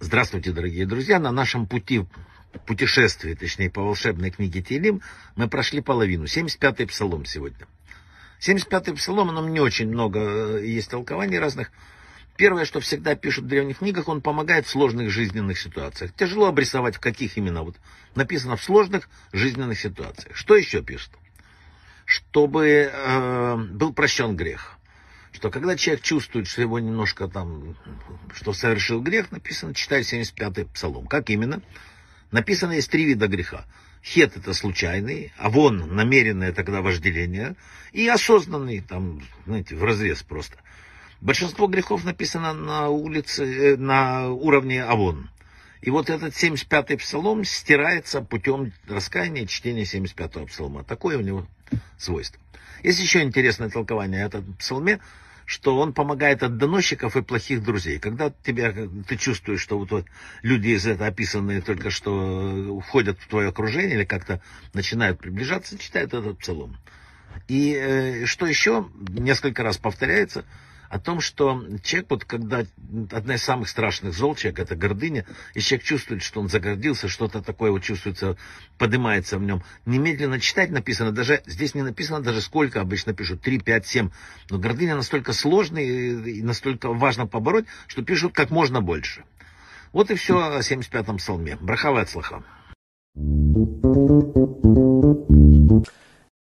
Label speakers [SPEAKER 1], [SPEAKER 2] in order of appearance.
[SPEAKER 1] Здравствуйте, дорогие друзья. На нашем пути, путешествии, точнее, по волшебной книге Телим, мы прошли половину. 75-й псалом сегодня. 75-й псалом, нам не очень много э, есть толкований разных. Первое, что всегда пишут в древних книгах, он помогает в сложных жизненных ситуациях. Тяжело обрисовать, в каких именно. Вот написано в сложных жизненных ситуациях. Что еще пишут? Чтобы э, был прощен грех что когда человек чувствует, что его немножко там, что совершил грех, написано, читай 75-й псалом. Как именно? Написано, есть три вида греха. Хет это случайный, а вон намеренное тогда вожделение, и осознанный, там, знаете, в разрез просто. Большинство грехов написано на улице, э, на уровне авон. И вот этот 75-й псалом стирается путем раскаяния чтения 75-го псалма. Такое у него свойство. Есть еще интересное толкование о этом псалме что он помогает от доносчиков и плохих друзей. Когда тебя, ты чувствуешь, что вот, вот люди из этого описанные только что входят в твое окружение или как-то начинают приближаться, читают этот псалом. И э, что еще несколько раз повторяется – о том, что человек, вот когда одна из самых страшных зол человека, это гордыня, и человек чувствует, что он загордился, что-то такое вот чувствуется, поднимается в нем, немедленно читать написано, даже здесь не написано даже сколько, обычно пишут, 3, 5, 7, но гордыня настолько сложная и настолько важно побороть, что пишут как можно больше. Вот и все о 75-м псалме. Брахава от слаха.